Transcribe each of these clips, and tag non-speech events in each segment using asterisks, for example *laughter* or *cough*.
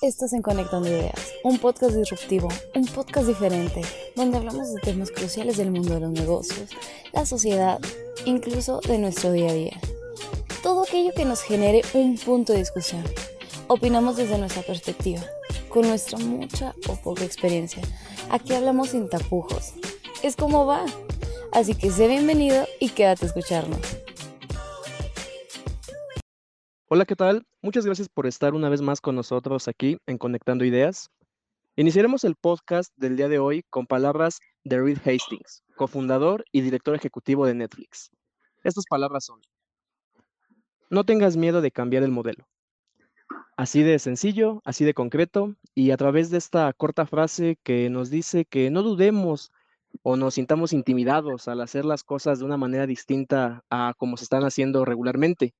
Estás en Conectando Ideas, un podcast disruptivo, un podcast diferente, donde hablamos de temas cruciales del mundo de los negocios, la sociedad, incluso de nuestro día a día. Todo aquello que nos genere un punto de discusión. Opinamos desde nuestra perspectiva, con nuestra mucha o poca experiencia. Aquí hablamos sin tapujos. Es como va. Así que sé bienvenido y quédate a escucharnos. Hola, ¿qué tal? Muchas gracias por estar una vez más con nosotros aquí en Conectando Ideas. Iniciaremos el podcast del día de hoy con palabras de Reed Hastings, cofundador y director ejecutivo de Netflix. Estas palabras son, no tengas miedo de cambiar el modelo. Así de sencillo, así de concreto, y a través de esta corta frase que nos dice que no dudemos o nos sintamos intimidados al hacer las cosas de una manera distinta a como se están haciendo regularmente.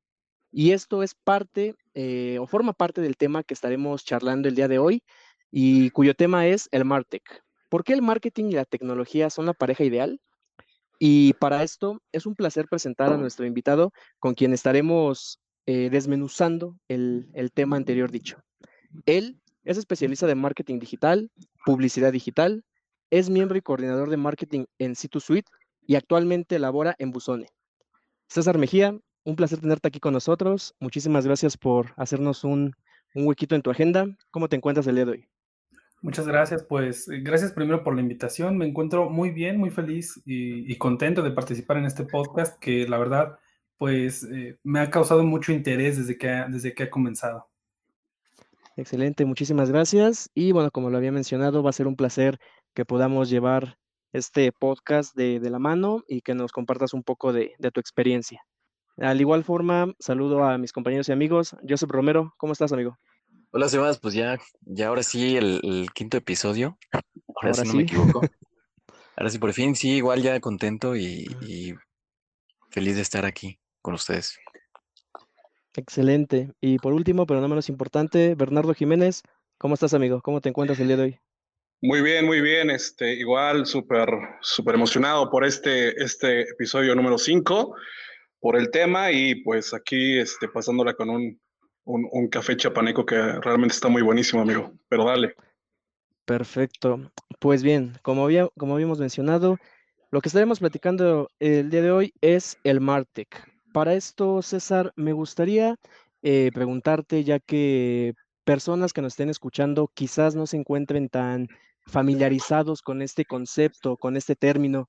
Y esto es parte eh, o forma parte del tema que estaremos charlando el día de hoy y cuyo tema es el Martech. ¿Por qué el marketing y la tecnología son la pareja ideal? Y para esto es un placer presentar a nuestro invitado con quien estaremos eh, desmenuzando el, tema anterior dicho. Él es especialista de marketing digital, publicidad digital, es miembro y coordinador de marketing en Situ Suite y actualmente labora en Busone. César Mejía, un placer tenerte aquí con nosotros. Muchísimas gracias por hacernos un, huequito en tu agenda. ¿Cómo te encuentras el día de hoy? Muchas gracias, pues eh, gracias primero por la invitación. Me encuentro muy bien, muy feliz y, contento de participar en este podcast que la verdad, pues eh, me ha causado mucho interés desde que, ha, desde que ha comenzado. Excelente, muchísimas gracias. Y bueno, como lo había mencionado, va a ser un placer que podamos llevar este podcast de, la mano y que nos compartas un poco de tu experiencia. Al igual forma, saludo a mis compañeros y amigos. Joseph Romero, ¿cómo estás, amigo? Hola, Sebas, pues ya, ya ahora sí el, quinto episodio. Ahora, sí no me equivoco. Ahora sí, por fin, sí, igual ya contento y, y feliz de estar aquí con ustedes. Excelente. Y por último, pero no menos importante, Bernardo Jiménez, ¿cómo estás, amigo? ¿Cómo te encuentras el día de hoy? Muy bien, muy bien. Este, igual súper, súper emocionado por este, este episodio número 5 por el tema y pues aquí este, pasándola con un, un, café chapaneco que realmente está muy buenísimo, amigo. Pero dale. Perfecto. Pues bien, como, había, como habíamos mencionado, lo que estaremos platicando el día de hoy es el Martech. Para esto, César, me gustaría eh, preguntarte, ya que personas que nos estén escuchando quizás no se encuentren tan familiarizados con este concepto, con este término,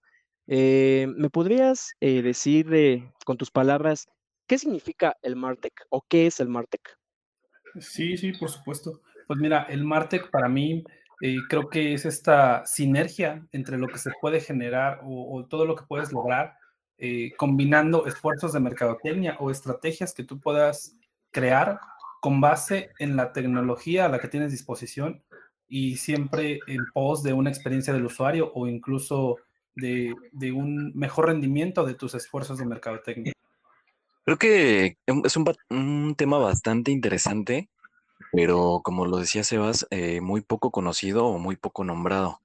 eh, ¿me podrías eh, decir con tus palabras qué significa el Martech o qué es el Martech? Sí, sí, por supuesto. Pues mira, el Martech para mí eh, creo que es esta sinergia entre lo que se puede generar o, todo lo que puedes lograr combinando esfuerzos de mercadotecnia o estrategias que tú puedas crear con base en la tecnología a la que tienes disposición y siempre en pos de una experiencia del usuario o incluso de, un mejor rendimiento de tus esfuerzos de mercadotecnia? Creo que es un, tema bastante interesante, pero como lo decía Sebas, eh, muy poco conocido o muy poco nombrado.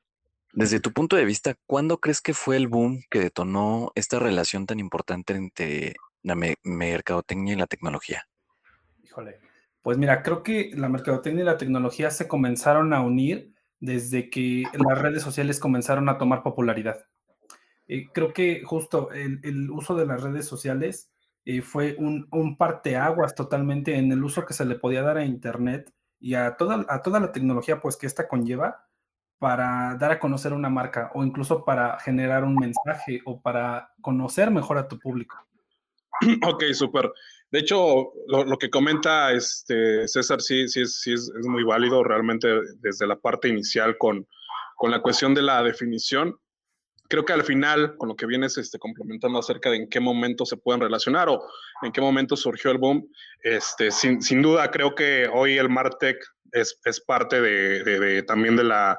Desde tu punto de vista, ¿cuándo crees que fue el boom que detonó esta relación tan importante entre la mercadotecnia y la tecnología? Híjole, pues mira, creo que la mercadotecnia y la tecnología se comenzaron a unir desde que las redes sociales comenzaron a tomar popularidad. Eh, creo que justo el, uso de las redes sociales eh, fue un, parteaguas totalmente en el uso que se le podía dar a Internet y a toda, a toda la tecnología pues que esta conlleva para dar a conocer una marca o incluso para generar un mensaje o para conocer mejor a tu público. *clears throat* Ok, súper. De hecho, lo, que comenta este César sí, sí, sí es, es, muy válido realmente desde la parte inicial con, con la cuestión de la definición creo que al final, con lo que vienes este, complementando acerca de en qué momento se pueden relacionar o en qué momento surgió el boom, este, sin, sin duda creo que hoy el Martech es, es parte de, también de la,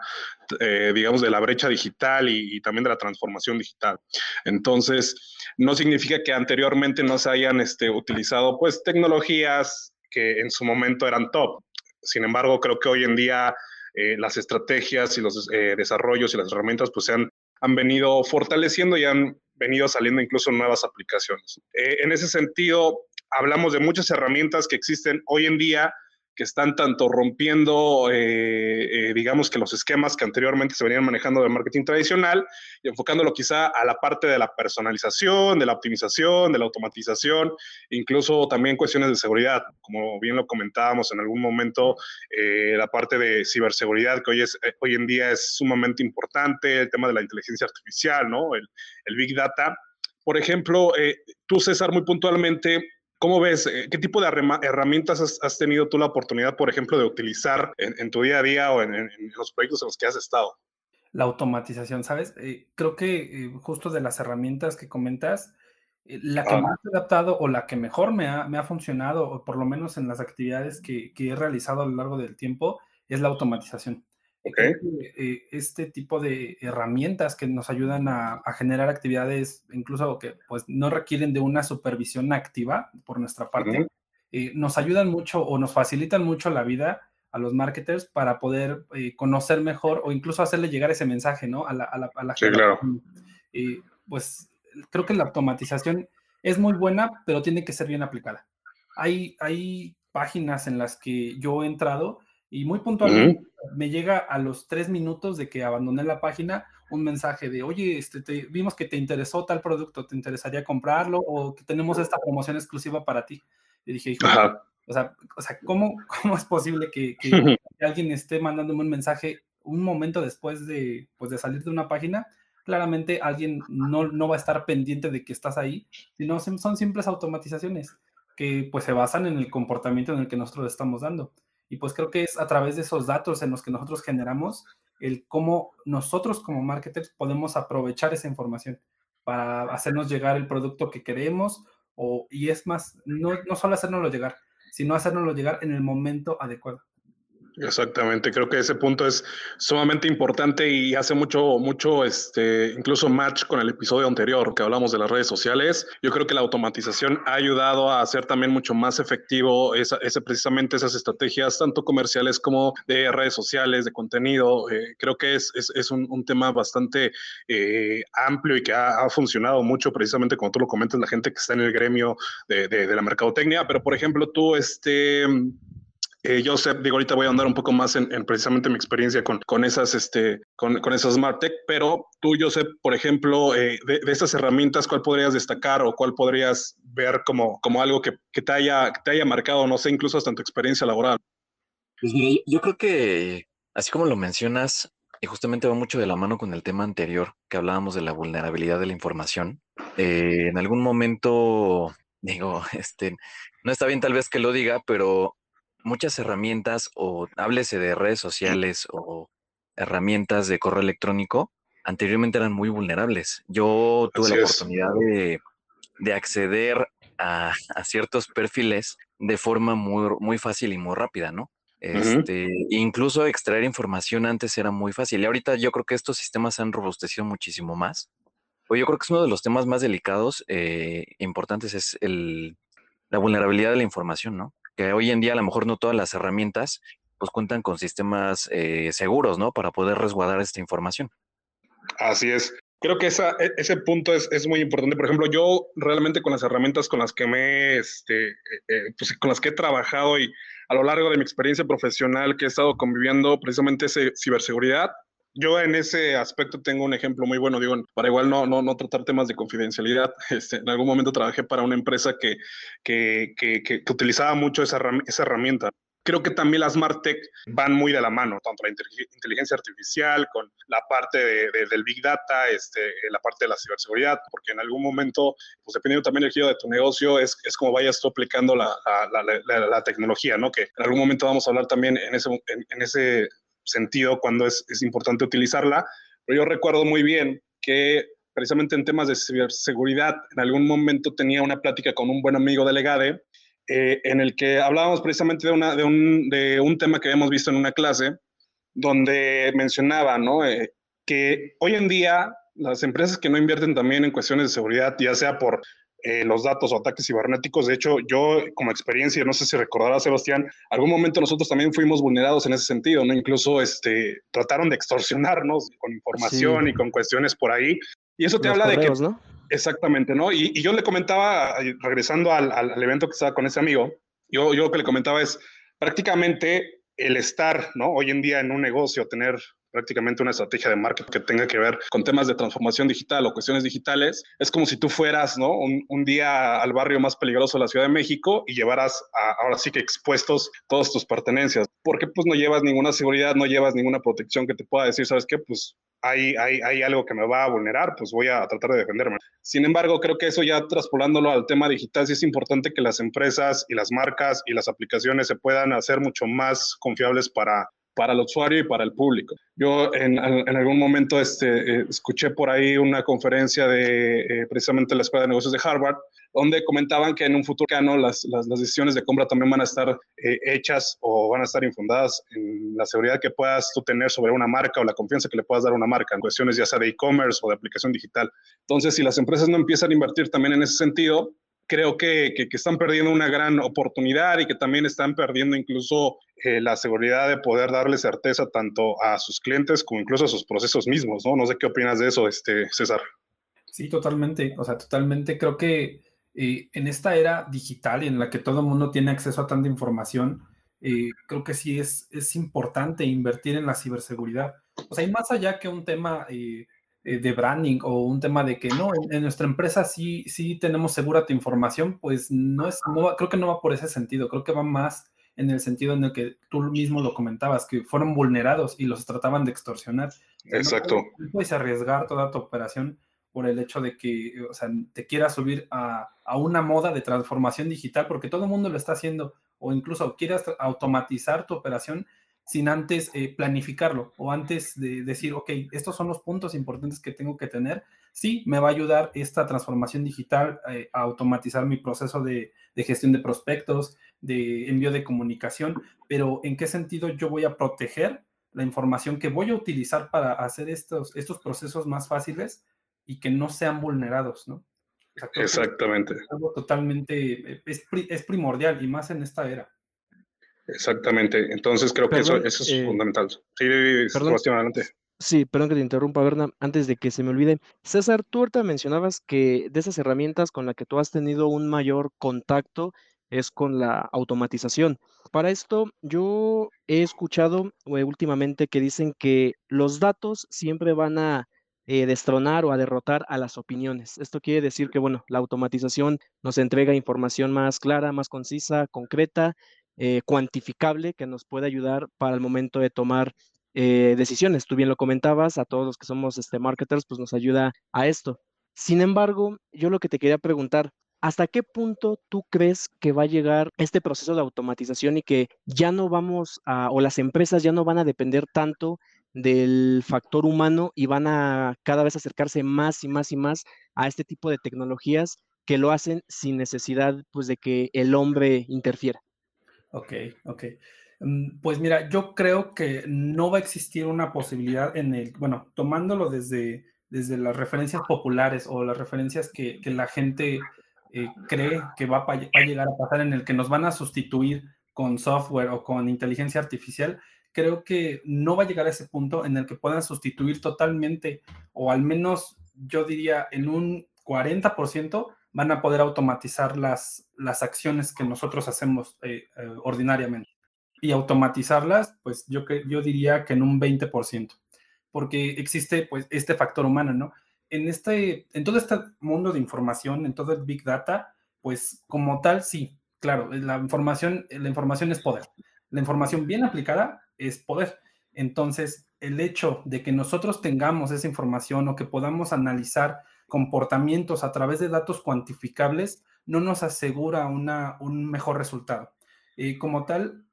eh, digamos, de la brecha digital y, y, también de la transformación digital. Entonces, no significa que anteriormente no se hayan este, utilizado pues tecnologías que en su momento eran top. Sin embargo, creo que hoy en día eh, las estrategias y los eh, desarrollos y las herramientas pues se han han venido fortaleciendo y han venido saliendo incluso nuevas aplicaciones. Eh, en ese sentido, hablamos de muchas herramientas que existen hoy en día que están tanto rompiendo, eh, eh, digamos que los esquemas que anteriormente se venían manejando de marketing tradicional y enfocándolo quizá a la parte de la personalización, de la optimización, de la automatización, incluso también cuestiones de seguridad, como bien lo comentábamos en algún momento, eh, la parte de ciberseguridad que hoy, es, hoy en día es sumamente importante, el tema de la inteligencia artificial, ¿no? el, el Big Data. Por ejemplo, tú, César, muy puntualmente, ¿Cómo ves? Eh, ¿Qué tipo de herramientas has, tenido tú la oportunidad, por ejemplo, de utilizar en, tu día a día o en, los proyectos en los que has estado? La automatización, ¿sabes? Eh, creo que eh, justo de las herramientas que comentas, la que más he adaptado o la que mejor me ha, me ha funcionado, o por lo menos en las actividades que, que, he realizado a lo largo del tiempo, es la automatización. Eh, este tipo de herramientas que nos ayudan a, generar actividades, incluso que pues no requieren de una supervisión activa por nuestra parte, eh, nos ayudan mucho o nos facilitan mucho la vida a los marketers para poder eh, conocer mejor o incluso hacerle llegar ese mensaje, ¿no? A la, a la, sí, claro. pues creo que la automatización es muy buena, pero tiene que ser bien aplicada. Hay, hay páginas en las que yo he entrado y muy puntualmente me llega a los tres minutos de que abandoné la página un mensaje de, oye, este, vimos que te interesó tal producto, ¿te interesaría comprarlo? O que tenemos esta promoción exclusiva para ti. Y dije, hijo, o sea, o sea ¿cómo, ¿cómo es posible que, que, *laughs* alguien esté mandándome un mensaje un momento después de, pues, de salir de una página? Claramente alguien no, no va a estar pendiente de que estás ahí, sino son simples automatizaciones que pues se basan en el comportamiento en el que nosotros estamos dando. Y pues creo que es a través de esos datos en los que nosotros generamos el cómo nosotros como marketers podemos aprovechar esa información para hacernos llegar el producto que queremos o, y es más, no, no solo hacernoslo llegar, sino hacernoslo llegar en el momento adecuado. Exactamente, creo que ese punto es sumamente importante y hace mucho, mucho, este, incluso match con el episodio anterior que hablamos de las redes sociales. Yo creo que la automatización ha ayudado a hacer también mucho más efectivo esa, ese, precisamente esas estrategias, tanto comerciales como de redes sociales, de contenido. Eh, creo que es, es, es un, un, tema bastante eh, amplio y que ha, ha, funcionado mucho, precisamente como tú lo comentas, la gente que está en el gremio de, de, de la mercadotecnia. Pero, por ejemplo, tú, este eh, yo sé, digo, ahorita voy a andar un poco más en, precisamente mi experiencia con, con esas, este, con, con, esas Smart Tech, pero tú, sé, por ejemplo, eh, de, de, estas herramientas, ¿cuál podrías destacar o cuál podrías ver como, como algo que, que, te haya, te haya marcado, no sé, incluso hasta en tu experiencia laboral? Pues mira, yo creo que, así como lo mencionas, y justamente va mucho de la mano con el tema anterior, que hablábamos de la vulnerabilidad de la información, eh, en algún momento, digo, *laughs* este, no está bien tal vez que lo diga, pero muchas herramientas o háblese de redes sociales o herramientas de correo electrónico, anteriormente eran muy vulnerables. Yo tuve la oportunidad de, de, acceder a, a, ciertos perfiles de forma muy, muy fácil y muy rápida, ¿no? Este, uh -huh. Incluso extraer información antes era muy fácil. Y ahorita yo creo que estos sistemas se han robustecido muchísimo más. O yo creo que es uno de los temas más delicados, eh, importantes, es el, la vulnerabilidad de la información, ¿no? Que hoy en día a lo mejor no todas las herramientas pues cuentan con sistemas eh, seguros, ¿no? Para poder resguardar esta información. Así es. Creo que esa, e, ese punto es, es, muy importante. Por ejemplo, yo realmente con las herramientas con las que me, este, eh, pues con las que he trabajado y a lo largo de mi experiencia profesional que he estado conviviendo precisamente ese ciberseguridad, yo en ese aspecto tengo un ejemplo muy bueno, digo, para igual no, no, no tratar temas de confidencialidad. *laughs* Este, en algún momento trabajé para una empresa que, que, que, que utilizaba mucho esa, esa herramienta creo que también las Smart Tech van muy de la mano, tanto la inteligencia artificial con la parte de, de, del Big Data, este, la parte de la ciberseguridad, porque en algún momento, pues dependiendo también del giro de tu negocio, es, es como vayas tú aplicando la, la, la, la, tecnología, ¿no? Que en algún momento vamos a hablar también en ese, en, en ese sentido cuando es, es importante utilizarla, pero yo recuerdo muy bien que precisamente en temas de ciberseguridad, en algún momento tenía una plática con un buen amigo de Legade, eh, en el que hablábamos precisamente de, una, de, un, de, un, tema que habíamos visto en una clase, donde mencionaba ¿no? Eh, que hoy en día las empresas que no invierten también en cuestiones de seguridad, ya sea por eh, los datos o ataques cibernéticos. De hecho, yo como experiencia, no sé si recordará Sebastián, algún momento nosotros también fuimos vulnerados en ese sentido, ¿no? Incluso este, trataron de extorsionarnos con información sí. y con cuestiones por ahí. Y eso te los habla correos, de que... ¿no? Exactamente, ¿no? Y, y, yo le comentaba, regresando al, al, al, evento que estaba con ese amigo, yo, yo lo que le comentaba es, prácticamente el estar, ¿no? Hoy en día en un negocio, tener prácticamente una estrategia de marketing que tenga que ver con temas de transformación digital o cuestiones digitales, es como si tú fueras, ¿no? Un, día al barrio más peligroso de la Ciudad de México y llevaras ahora sí que expuestos todas tus pertenencias, porque pues no llevas ninguna seguridad, no llevas ninguna protección que te pueda decir, ¿sabes qué? Pues hay, hay, hay, algo que me va a vulnerar, pues voy a tratar de defenderme. Sin embargo, creo que eso ya traspolándolo al tema digital, sí es importante que las empresas y las marcas y las aplicaciones se puedan hacer mucho más confiables para, para el usuario y para el público. Yo en, algún momento este, eh, escuché por ahí una conferencia de eh, precisamente la Escuela de Negocios de Harvard, donde comentaban que en un futuro las, las, las, decisiones de compra también van a estar eh, hechas o van a estar infundadas en la seguridad que puedas tú tener sobre una marca o la confianza que le puedas dar a una marca en cuestiones ya sea de e-commerce o de aplicación digital. Entonces, si las empresas no empiezan a invertir también en ese sentido, creo que, que, están perdiendo una gran oportunidad y que también están perdiendo incluso eh, la seguridad de poder darle certeza tanto a sus clientes como incluso a sus procesos mismos, ¿no? No sé qué opinas de eso, este, César. Sí, totalmente. O sea, totalmente creo que eh, en esta era digital en la que todo el mundo tiene acceso a tanta información, eh, creo que sí es, es importante invertir en la ciberseguridad. O sea, y más allá que un tema... de branding o un tema de que no, en, en, nuestra empresa sí, sí tenemos segura tu información, pues no es, no, creo que no va por ese sentido, creo que va más en el sentido en el que tú mismo lo comentabas, que fueron vulnerados y los trataban de extorsionar. Exacto. No puedes arriesgar toda tu operación por el hecho de que, o sea, te quieras subir a, a una moda de transformación digital, porque todo el mundo lo está haciendo, o incluso quieras automatizar tu operación sin antes eh, planificarlo o antes de decir, ok, estos son los puntos importantes que tengo que tener. Sí, me va a ayudar esta transformación digital eh, a automatizar mi proceso de, de, gestión de prospectos, de envío de comunicación, pero ¿en qué sentido yo voy a proteger la información que voy a utilizar para hacer estos, estos procesos más fáciles y que no sean vulnerados, ¿no? O sea, Exactamente. Es algo totalmente, eh, es, es primordial y más en esta era. Exactamente. Entonces creo perdón, que eso, eso es eh, fundamental. Sí, Sebastián, adelante. Sí, perdón que te interrumpa, Berna, antes de que se me olvide. César, tú ahorita mencionabas que de esas herramientas con las que tú has tenido un mayor contacto es con la automatización. Para esto, yo he escuchado eh, últimamente que dicen que los datos siempre van a eh, destronar o a derrotar a las opiniones. Esto quiere decir que, bueno, la automatización nos entrega información más clara, más concisa, concreta eh, cuantificable que nos puede ayudar para el momento de tomar eh, decisiones. Tú bien lo comentabas, a todos los que somos este, marketers, pues nos ayuda a esto. Sin embargo, yo lo que te quería preguntar, ¿hasta qué punto tú crees que va a llegar este proceso de automatización y que ya no vamos a, o las empresas ya no van a depender tanto del factor humano y van a cada vez acercarse más y más y más a este tipo de tecnologías que lo hacen sin necesidad pues de que el hombre interfiera? Ok, ok. Mm, pues mira, yo creo que no va a existir una posibilidad en el, bueno, tomándolo desde, desde las referencias populares o las referencias que, que la gente eh, cree que va, va, a llegar a pasar en el que nos van a sustituir con software o con inteligencia artificial, creo que no va a llegar a ese punto en el que puedan sustituir totalmente, o al menos yo diría en un 40%, van a poder automatizar las, las acciones que nosotros hacemos eh, eh, ordinariamente. Y automatizarlas, pues yo, yo diría que en un 20%, porque existe pues este factor humano, ¿no? En, este, en todo este mundo de información, en todo el Big Data, pues como tal, sí, claro, la información, la información es poder. La información bien aplicada es poder. Entonces, el hecho de que nosotros tengamos esa información o que podamos analizar comportamientos a través de datos cuantificables no nos asegura una, un mejor resultado. Y como tal,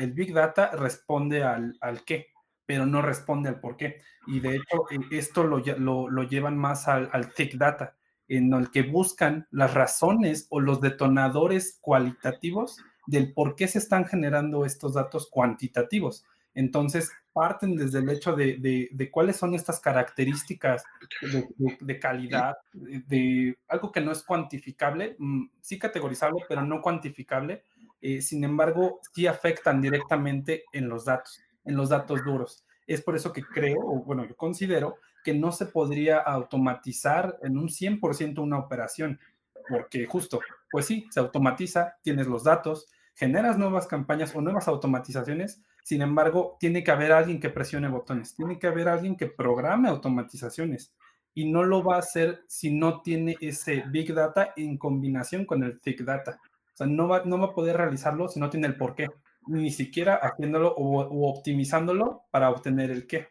el Big Data responde al, al, qué, pero no responde al por qué. Y de hecho, eh, esto lo, lo, lo llevan más al, al Thick Data, en el que buscan las razones o los detonadores cualitativos del por qué se están generando estos datos cuantitativos. Entonces, parten desde el hecho de, de, cuáles son estas características de, de, calidad, de, algo que no es cuantificable, mm, sí categorizable, pero no cuantificable. Eh, sin embargo, sí afectan directamente en los datos, en los datos duros. Es por eso que creo, o bueno, yo considero que no se podría automatizar en un 100% una operación, porque justo, pues sí, se automatiza, tienes los datos, generas nuevas campañas o nuevas automatizaciones, sin embargo, tiene que haber alguien que presione botones, tiene que haber alguien que programe automatizaciones y no lo va a hacer si no tiene ese Big Data en combinación con el Thick Data. O sea, no va, no va a poder realizarlo si no tiene el por qué, ni siquiera haciéndolo o, optimizándolo para obtener el qué.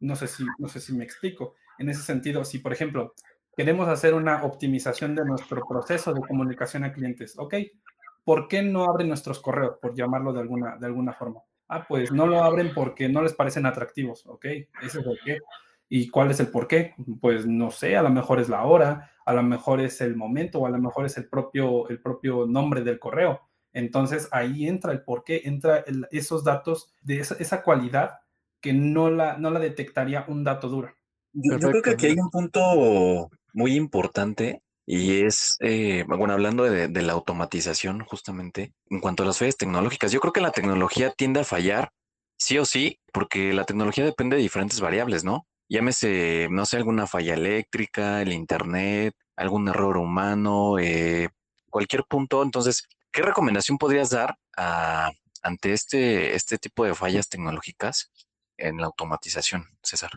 No sé, si, no sé si me explico. En ese sentido, si por ejemplo queremos hacer una optimización de nuestro proceso de comunicación a clientes, ok, ¿por qué no abren nuestros correos, por llamarlo de alguna, de alguna forma? Ah, pues no lo abren porque no les parecen atractivos, ok, ese es el qué. ¿Y cuál es el por qué? Pues no sé, a lo mejor es la hora, a lo mejor es el momento o a lo mejor es el propio, el propio nombre del correo. Entonces ahí entra el por qué, entra esos datos de esa, cualidad que no la, no la detectaría un dato duro. Yo, creo que aquí hay un punto muy importante y es, eh, bueno, hablando de, la automatización justamente, en cuanto a las fallas tecnológicas, yo creo que la tecnología tiende a fallar sí o sí, porque la tecnología depende de diferentes variables, ¿no? llámese, no sé, alguna falla eléctrica, el internet, algún error humano, eh, cualquier punto. Entonces, ¿qué recomendación podrías dar ante este, este tipo de fallas tecnológicas en la automatización, César?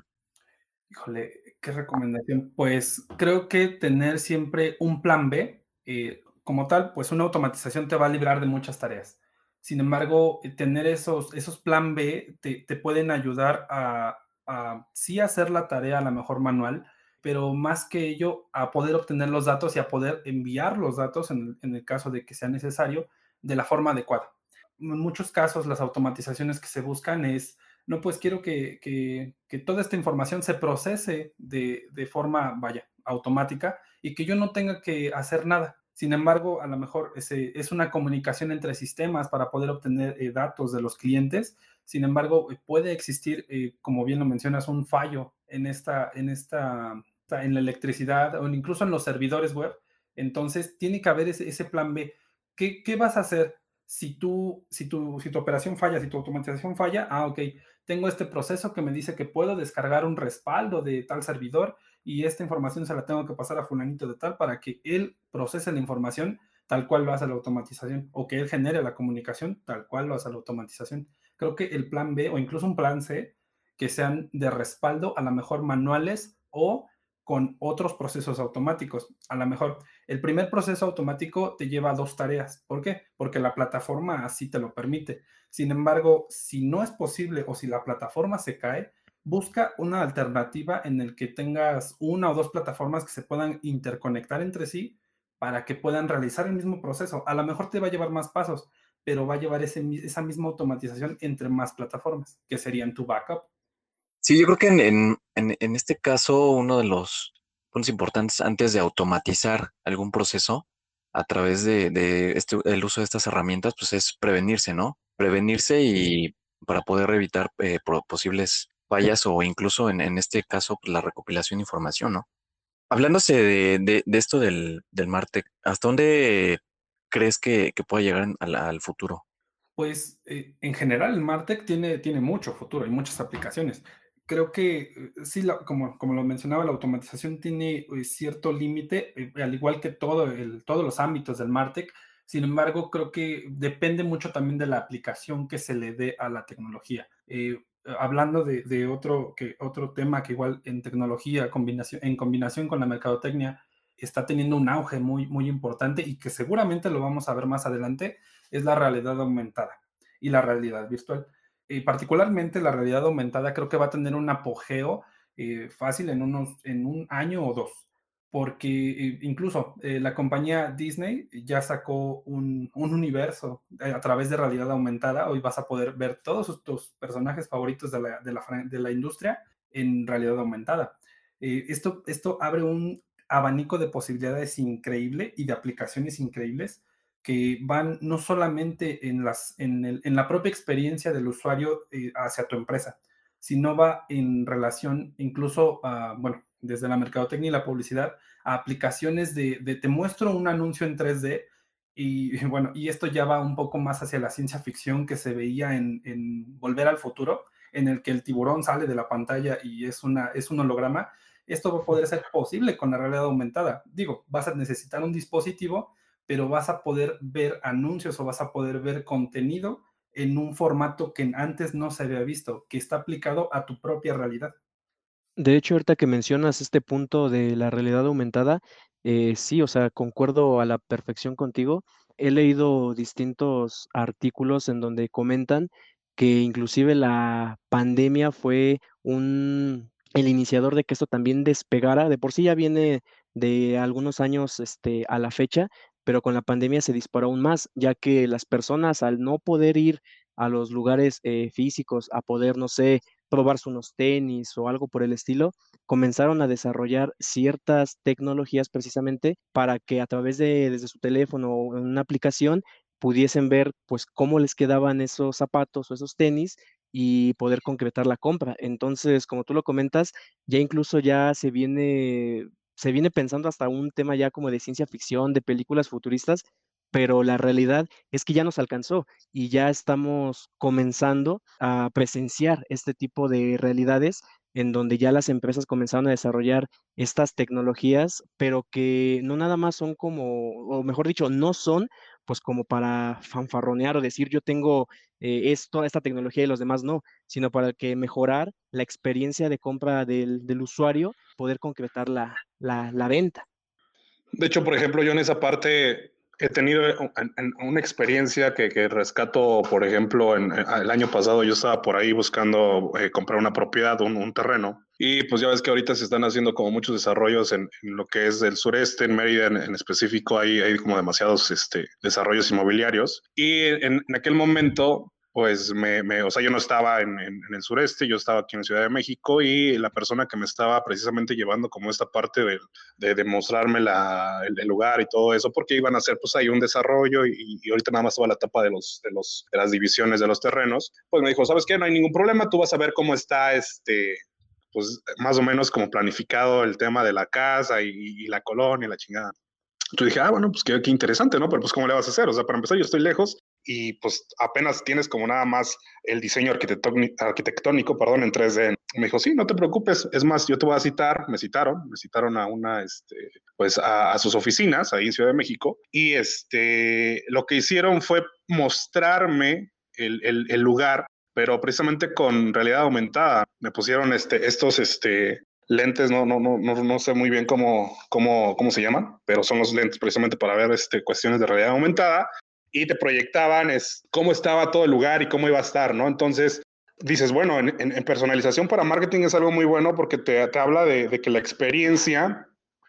Híjole, ¿qué recomendación? Pues creo que tener siempre un plan B, eh, como tal, pues una automatización te va a librar de muchas tareas. Sin embargo, eh, tener esos, esos plan B te, te pueden ayudar a, a sí hacer la tarea a la mejor manual, pero más que ello, a poder obtener los datos y a poder enviar los datos en, el caso de que sea necesario de la forma adecuada. En muchos casos, las automatizaciones que se buscan es, no, pues quiero que, que, toda esta información se procese de, de, forma, vaya, automática y que yo no tenga que hacer nada. Sin embargo, a lo mejor ese, es una comunicación entre sistemas para poder obtener eh, datos de los clientes sin embargo, eh, puede existir, eh, como bien lo mencionas, un fallo en esta, en esta, en la electricidad o incluso en los servidores web. Entonces, tiene que haber ese, plan B. ¿Qué, ¿Qué, vas a hacer si, tú, si, tu, si tu operación falla, si tu automatización falla? Ah, ok, tengo este proceso que me dice que puedo descargar un respaldo de tal servidor y esta información se la tengo que pasar a fulanito de tal para que él procese la información tal cual lo hace la automatización o que él genere la comunicación tal cual lo hace la automatización creo que el plan B o incluso un plan C que sean de respaldo a lo mejor manuales o con otros procesos automáticos. A lo mejor el primer proceso automático te lleva dos tareas. ¿Por qué? Porque la plataforma así te lo permite. Sin embargo, si no es posible o si la plataforma se cae, busca una alternativa en el que tengas una o dos plataformas que se puedan interconectar entre sí para que puedan realizar el mismo proceso. A lo mejor te va a llevar más pasos, pero va a llevar esa misma automatización entre más plataformas, que serían tu backup. Sí, yo creo que en, en, en este caso uno de los puntos importantes antes de automatizar algún proceso a través de, de este, el uso de estas herramientas, pues es prevenirse, ¿no? Prevenirse y para poder evitar eh, posibles fallas o incluso en, en este caso pues, la recopilación de información, ¿no? Hablándose de, de, de esto del, del Martech, ¿hasta dónde crees que, que pueda llegar al, futuro? Pues eh, en general el Martech tiene, tiene mucho futuro, hay muchas aplicaciones. Creo que eh, sí, como, como lo mencionaba, la automatización tiene eh, cierto límite, al igual que todo el, todos los ámbitos del Martech. Sin embargo, creo que depende mucho también de la aplicación que se le dé a la tecnología. hablando de, de, otro, que, otro tema que igual en tecnología, combinación, en combinación con la mercadotecnia, está teniendo un auge muy, muy importante y que seguramente lo vamos a ver más adelante, es la realidad aumentada y la realidad virtual. Y particularmente la realidad aumentada creo que va a tener un apogeo eh, fácil en, unos, en un año o dos, porque eh, incluso eh, la compañía Disney ya sacó un, un universo a través de realidad aumentada. Hoy vas a poder ver todos tus personajes favoritos de la, de la, de la industria en realidad aumentada. esto, esto abre un abanico de posibilidades increíble y de aplicaciones increíbles que van no solamente en, las, en, la propia experiencia del usuario eh, hacia tu empresa, sino va en relación incluso, bueno, desde la mercadotecnia y la publicidad, a aplicaciones de, te muestro un anuncio en 3D y *laughs* bueno, y esto ya va un poco más hacia la ciencia ficción que se veía en, en Volver al Futuro, en el que el tiburón sale de la pantalla y es, una, es un holograma esto va a poder ser posible con la realidad aumentada. Digo, vas a necesitar un dispositivo, pero vas a poder ver anuncios o vas a poder ver contenido en un formato que antes no se había visto, que está aplicado a tu propia realidad. De hecho, ahorita que mencionas este punto de la realidad aumentada, eh, sí, o sea, concuerdo a la perfección contigo. He leído distintos artículos en donde comentan que inclusive la pandemia fue un, el iniciador de que esto también despegara. De por sí ya viene de algunos años este, a la fecha, pero con la pandemia se disparó aún más, ya que las personas al no poder ir a los lugares eh, físicos a poder, no sé, probarse unos tenis o algo por el estilo, comenzaron a desarrollar ciertas tecnologías precisamente para que a través de desde su teléfono o una aplicación pudiesen ver pues cómo les quedaban esos zapatos o esos tenis y poder concretar la compra. Entonces, como tú lo comentas, ya incluso ya se viene se viene pensando hasta un tema ya como de ciencia ficción, de películas futuristas, pero la realidad es que ya nos alcanzó y ya estamos comenzando a presenciar este tipo de realidades en donde ya las empresas comenzaron a desarrollar estas tecnologías, pero que no nada más son como, o mejor dicho, no son pues como para fanfarronear o decir yo tengo eh, esto, esta tecnología y los demás no, sino para que mejorar la experiencia de compra del, del usuario, poder concretar la, la, la venta. De hecho, por ejemplo, yo en esa parte he tenido una experiencia que, que rescato, por ejemplo, en, el año pasado yo estaba por ahí buscando eh, comprar una propiedad, un, un, terreno, y pues ya ves que ahorita se están haciendo como muchos desarrollos en, en lo que es el sureste, en Mérida en, en específico, hay, hay, como demasiados este, desarrollos inmobiliarios, y en, en aquel momento pues me, me, o sea, yo no estaba en, en, en, el sureste, yo estaba aquí en Ciudad de México y la persona que me estaba precisamente llevando como esta parte de, de, de mostrarme la, el, el, lugar y todo eso, porque iban a hacer pues ahí un desarrollo y, y ahorita nada más toda la etapa de, los, de, los, de las divisiones de los terrenos, pues me dijo, ¿sabes qué? No hay ningún problema, tú vas a ver cómo está este, pues más o menos como planificado el tema de la casa y, y la colonia y la chingada. Entonces dije, ah, bueno, pues qué, qué, interesante, ¿no? Pero pues, ¿cómo le vas a hacer? O sea, para empezar, yo estoy lejos y pues apenas tienes como nada más el diseño arquitectónico, perdón, en 3D. Me dijo, sí, no te preocupes, es más, yo te voy a citar, me citaron, me citaron a una, este, pues a, a sus oficinas ahí en Ciudad de México y este, lo que hicieron fue mostrarme el, el, el lugar pero precisamente con realidad aumentada. Me pusieron este, estos este, lentes, no, no, no, no, sé muy bien cómo, cómo, cómo se llaman, pero son los lentes precisamente para ver este, cuestiones de realidad aumentada y te proyectaban es, cómo estaba todo el lugar y cómo iba a estar, ¿no? Entonces, dices, bueno, en, personalización para marketing es algo muy bueno porque te, habla de, de, que la experiencia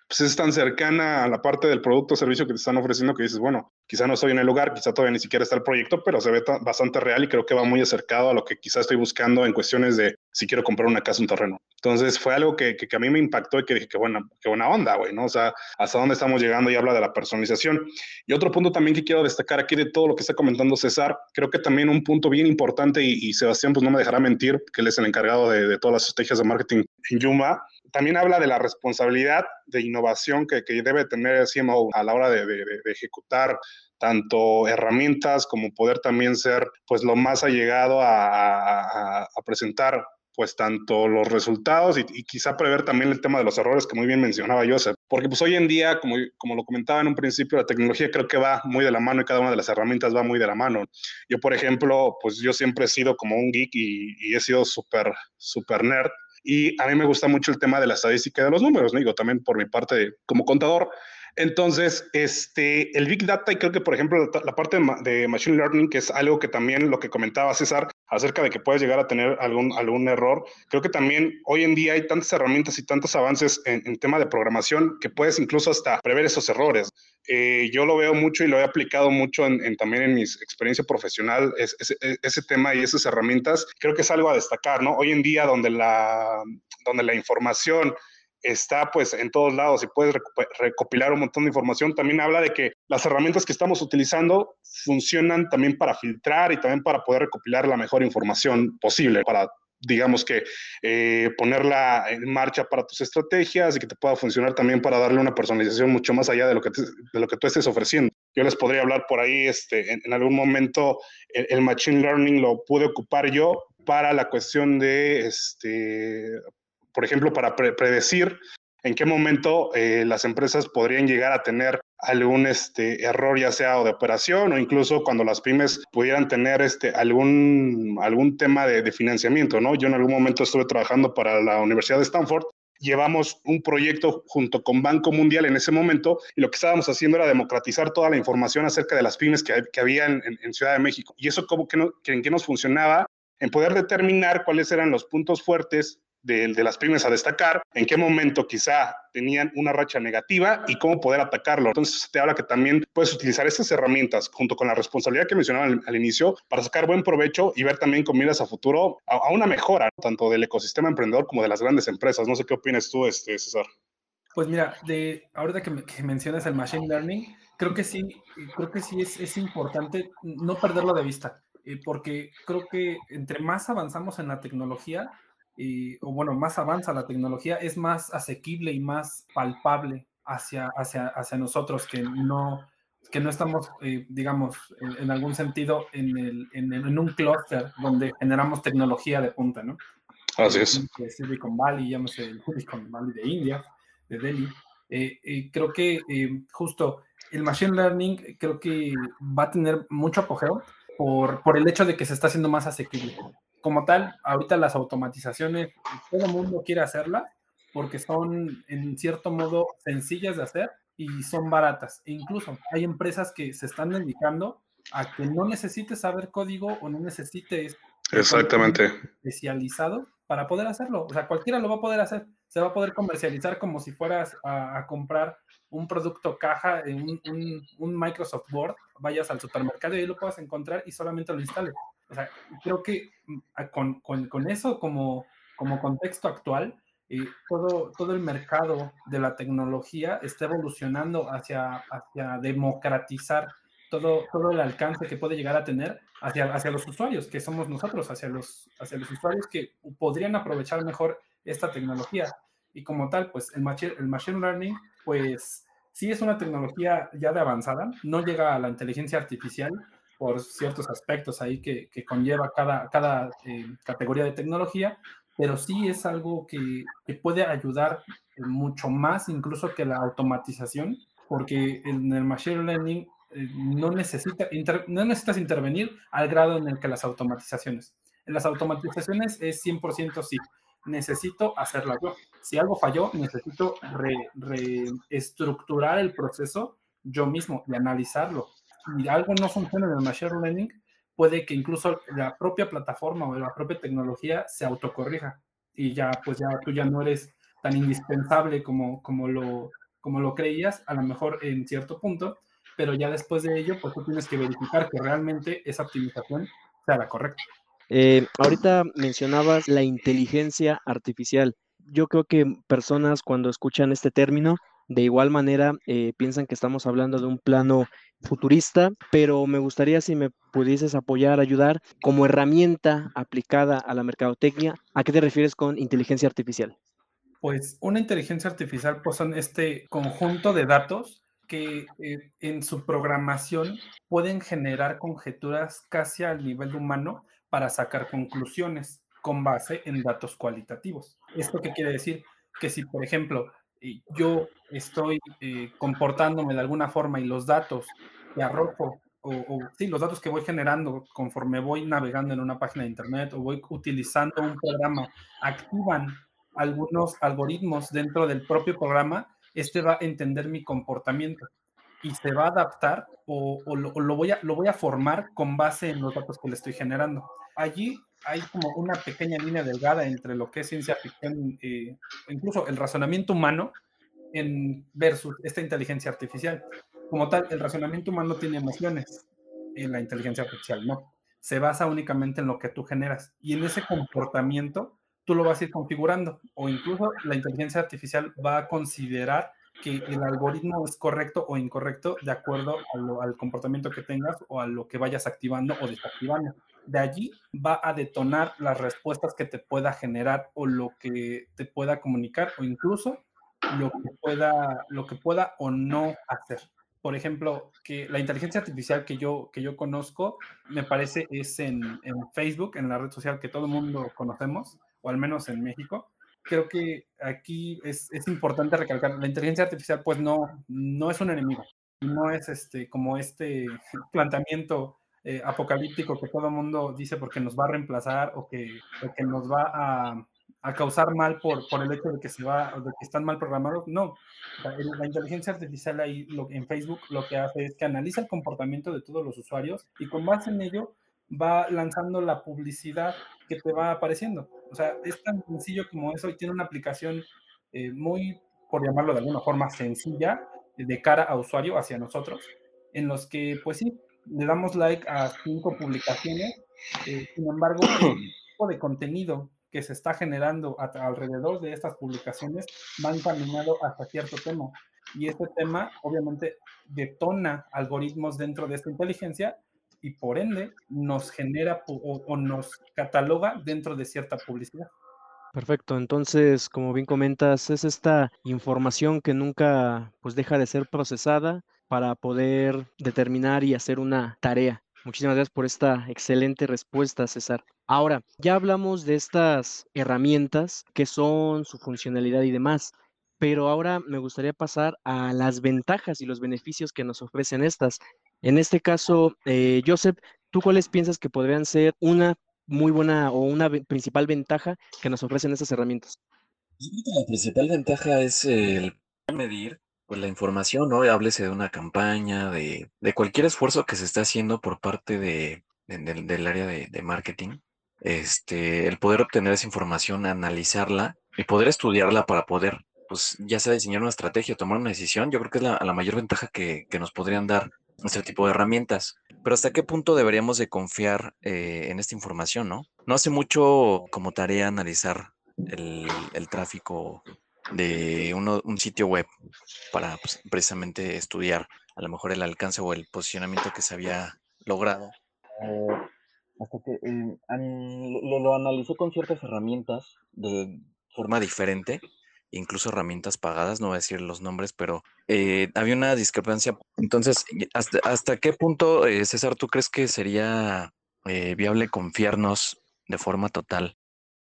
pues, es tan cercana a la parte del producto o servicio que te están ofreciendo que dices, bueno, quizá no estoy en el lugar, quizá todavía ni siquiera está el proyecto, pero se ve bastante real y creo que va muy acercado a lo que quizá estoy buscando en cuestiones de si quiero comprar una casa, un terreno. Entonces fue algo que, que, que a mí me impactó y que dije, qué buena, qué buena onda, güey, ¿no? O sea, hasta dónde estamos llegando y habla de la personalización. Y otro punto también que quiero destacar aquí de todo lo que está comentando César, creo que también un punto bien importante y, y Sebastián pues no me dejará mentir, que él es el encargado de, de todas las estrategias de marketing en Yuma, también habla de la responsabilidad de innovación que, que debe tener el CMO a la hora de, de, de, ejecutar tanto herramientas como poder también ser pues lo más allegado a, a, presentar pues tanto los resultados y, quizá prever también el tema de los errores que muy bien mencionaba Joseph, porque pues hoy en día, como, como lo comentaba en un principio, la tecnología creo que va muy de la mano y cada una de las herramientas va muy de la mano. Yo, por ejemplo, pues yo siempre he sido como un geek y, he sido súper, súper nerd y a mí me gusta mucho el tema de la estadística y de los números, ¿no? digo, también por mi parte como contador. Entonces, este, el Big Data y creo que, por ejemplo, la parte de Machine Learning, que es algo que también lo que comentaba César acerca de que puedes llegar a tener algún, algún error, creo que también hoy en día hay tantas herramientas y tantos avances en, en tema de programación que puedes incluso hasta prever esos errores. Eh, yo lo veo mucho y lo he aplicado mucho en, también en mi experiencia profesional, es, es, es, ese tema y esas herramientas, creo que es algo a destacar, ¿no? Hoy en día donde la, donde la información está pues en todos lados y puedes recopilar un montón de información, también habla de que las herramientas que estamos utilizando funcionan también para filtrar y también para poder recopilar la mejor información posible, para digamos que eh, ponerla en marcha para tus estrategias y que te pueda funcionar también para darle una personalización mucho más allá de lo que, de lo que tú estés ofreciendo. Yo les podría hablar por ahí, este, en, en algún momento el, el, Machine Learning lo pude ocupar yo para la cuestión de este, por ejemplo, para pre predecir en qué momento eh, las empresas podrían llegar a tener algún este, error ya sea o de operación o incluso cuando las pymes pudieran tener este, algún, algún tema de, de financiamiento, ¿no? Yo en algún momento estuve trabajando para la Universidad de Stanford llevamos un proyecto junto con Banco Mundial en ese momento y lo que estábamos haciendo era democratizar toda la información acerca de las pymes que, que había en, en, Ciudad de México. Y eso como que, no, que en qué nos funcionaba en poder determinar cuáles eran los puntos fuertes de, de, las pymes a destacar, en qué momento quizá tenían una racha negativa y cómo poder atacarlo. Entonces te habla que también puedes utilizar estas herramientas junto con la responsabilidad que mencionaba al, al inicio para sacar buen provecho y ver también con miras a futuro a, a, una mejora tanto del ecosistema emprendedor como de las grandes empresas. No sé qué opinas tú, este, César. Pues mira, de ahorita que, que mencionas el machine learning, creo que sí, creo que sí es, es importante no perderlo de vista, eh, porque creo que entre más avanzamos en la tecnología, y, o bueno, más avanza la tecnología, es más asequible y más palpable hacia, hacia, hacia nosotros que no, que no estamos, eh, digamos, en, en, algún sentido en, el, en, en, un clúster donde generamos tecnología de punta, ¿no? Así es. Silicon Valley, llámese el Silicon Valley de India, de Delhi. Eh, eh, creo que eh, justo el Machine Learning creo que va a tener mucho apogeo por, por el hecho de que se está haciendo más asequible como tal, ahorita las automatizaciones, todo el mundo quiere hacerlas porque son en cierto modo sencillas de hacer y son baratas. E incluso hay empresas que se están dedicando a que no necesites saber código o no necesites exactamente especializado para poder hacerlo. O sea, cualquiera lo va a poder hacer. Se va a poder comercializar como si fueras a, a comprar un producto caja, un, un, un, Microsoft Word, vayas al supermercado y ahí lo puedas encontrar y solamente lo instales. O sea, creo que mm, con, con, con eso como, como contexto actual, eh, todo, todo el mercado de la tecnología está evolucionando hacia, hacia democratizar todo, todo el alcance que puede llegar a tener hacia, hacia los usuarios, que somos nosotros, hacia los, hacia los usuarios que podrían aprovechar mejor esta tecnología. Y como tal, pues el machine, el machine learning, pues sí es una tecnología ya de avanzada, no llega a la inteligencia artificial, por ciertos aspectos ahí que, que conlleva cada, cada eh, categoría de tecnología, pero sí es algo que, que, puede ayudar mucho más incluso que la automatización, porque en el machine learning eh, no, necesita, inter, no necesitas intervenir al grado en el que las automatizaciones. En las automatizaciones es 100% sí, necesito hacerla yo. Si algo falló, necesito reestructurar re el proceso yo mismo y analizarlo si algo no funciona en el Machine Learning, puede que incluso la propia plataforma o la propia tecnología se autocorrija y ya, pues ya tú ya no eres tan indispensable como, como, lo, como lo creías, a lo mejor en cierto punto, pero ya después de ello, pues tú tienes que verificar que realmente esa optimización sea la correcta. Eh, ahorita mencionabas la inteligencia artificial. Yo creo que personas cuando escuchan este término de igual manera, eh, piensan que estamos hablando de un plano futurista, pero me gustaría si me pudieses apoyar, ayudar como herramienta aplicada a la mercadotecnia. ¿A qué te refieres con inteligencia artificial? Pues una inteligencia artificial pues son este conjunto de datos que eh, en su programación pueden generar conjeturas casi al nivel humano para sacar conclusiones con base en datos cualitativos. ¿Esto qué quiere decir? Que si, por ejemplo, yo estoy eh, comportándome de alguna forma y los datos que arrojo, o, sí, los datos que voy generando conforme voy navegando en una página de internet o voy utilizando un programa, activan algunos algoritmos dentro del propio programa, este va a entender mi comportamiento y se va a adaptar o, o lo, voy a, lo voy a formar con base en los datos que le estoy generando. Allí hay como una pequeña línea delgada entre lo que es ciencia ficción, eh, incluso el razonamiento humano, en versus esta inteligencia artificial. Como tal, el razonamiento humano tiene emociones, en la inteligencia artificial no. Se basa únicamente en lo que tú generas y en ese comportamiento tú lo vas a ir configurando o incluso la inteligencia artificial va a considerar que el algoritmo es correcto o incorrecto de acuerdo al comportamiento que tengas o a lo que vayas activando o desactivando. De allí va a detonar las respuestas que te pueda generar o lo que te pueda comunicar o incluso lo que pueda, lo que pueda o no hacer. Por ejemplo, que la inteligencia artificial que yo, que yo conozco, me parece, es en, en Facebook, en la red social que todo el mundo conocemos, o al menos en México, creo que aquí es, es, importante recalcar, la inteligencia artificial pues no, no es un enemigo. no es este, como este *laughs* planteamiento eh, apocalíptico que todo el mundo dice porque nos va a reemplazar o que, que nos va a, a, causar mal por, por el hecho de que, se va, de que están mal programados. No, la, inteligencia artificial ahí lo, en Facebook lo que hace es que analiza el comportamiento de todos los usuarios y con base en ello va lanzando la publicidad que te va apareciendo. O sea, es tan sencillo como eso y tiene una aplicación eh, muy, por llamarlo de alguna forma, sencilla de cara a usuario hacia nosotros, en los que, pues sí, le damos like a cinco publicaciones, eh, sin embargo, *clears throat* el tipo de contenido que se está generando alrededor de estas publicaciones va encaminado hasta cierto tema. Y este tema, obviamente, detona algoritmos dentro de esta inteligencia y por ende nos genera o, nos cataloga dentro de cierta publicidad. Perfecto, entonces, como bien comentas, es esta información que nunca pues deja de ser procesada para poder determinar y hacer una tarea. Muchísimas gracias por esta excelente respuesta, César. Ahora, ya hablamos de estas herramientas, que son su funcionalidad y demás, pero ahora me gustaría pasar a las ventajas y los beneficios que nos ofrecen estas. En este caso, eh, Joseph, ¿tú cuáles piensas que podrían ser una muy buena o una principal ventaja que nos ofrecen estas herramientas? La principal ventaja es el medir pues la información, ¿no? Háblese de una campaña, de, de cualquier esfuerzo que se está haciendo por parte de, del área de, de, marketing, este, el poder obtener esa información, analizarla y poder estudiarla para poder, pues ya sea diseñar una estrategia, tomar una decisión, yo creo que es la, la mayor ventaja que, que, nos podrían dar este tipo de herramientas. Pero hasta qué punto deberíamos de confiar eh, en esta información, ¿no? No hace mucho como tarea analizar el, el tráfico de un sitio web para pues, precisamente estudiar a lo mejor el alcance o el posicionamiento que se había logrado. Eh, hasta que eh, lo, analicé con ciertas herramientas de forma diferente, incluso herramientas pagadas, no voy a decir los nombres, pero eh, había una discrepancia. Entonces, ¿hasta, qué punto, eh, César, tú crees que sería eh, viable confiarnos de forma total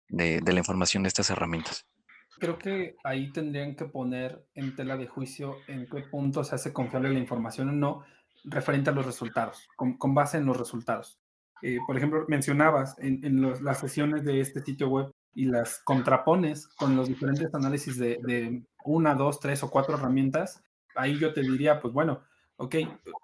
de, la información de estas herramientas? Creo que ahí tendrían que poner en tela de juicio en qué punto se hace confiable la información o no referente a los resultados, con, con base en los resultados. Eh, por ejemplo, mencionabas en, en los, las sesiones de este sitio web y las contrapones con los diferentes análisis de, una, dos, tres o cuatro herramientas, ahí yo te diría, pues bueno, ok,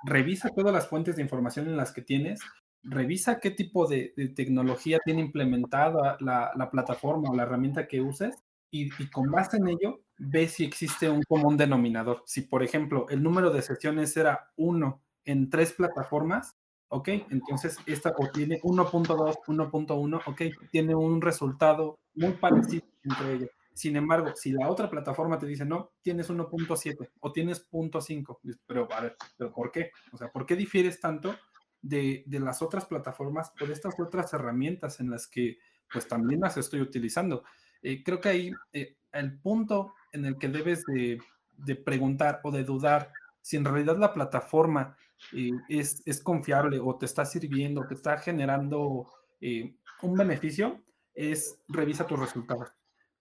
revisa todas las fuentes de información en las que tienes, revisa qué tipo de, de tecnología tiene implementada la, la, plataforma o la herramienta que uses y, y, con base en ello, ve si existe un común denominador. Si, por ejemplo, el número de sesiones era uno en tres plataformas, ok, entonces esta tiene 1.2, 1.1, ok, tiene un resultado muy parecido entre ellos. Sin embargo, si la otra plataforma te dice, no, tienes 1.7 o tienes 0.5, pero a ver, ¿pero por qué? O sea, ¿por qué difieres tanto de, de, las otras plataformas o de estas otras herramientas en las que pues también las estoy utilizando? Eh, creo que ahí eh, el punto en el que debes de, de, preguntar o de dudar si en realidad la plataforma es, es, confiable o te está sirviendo, te está generando eh, un beneficio, es revisa tus resultados.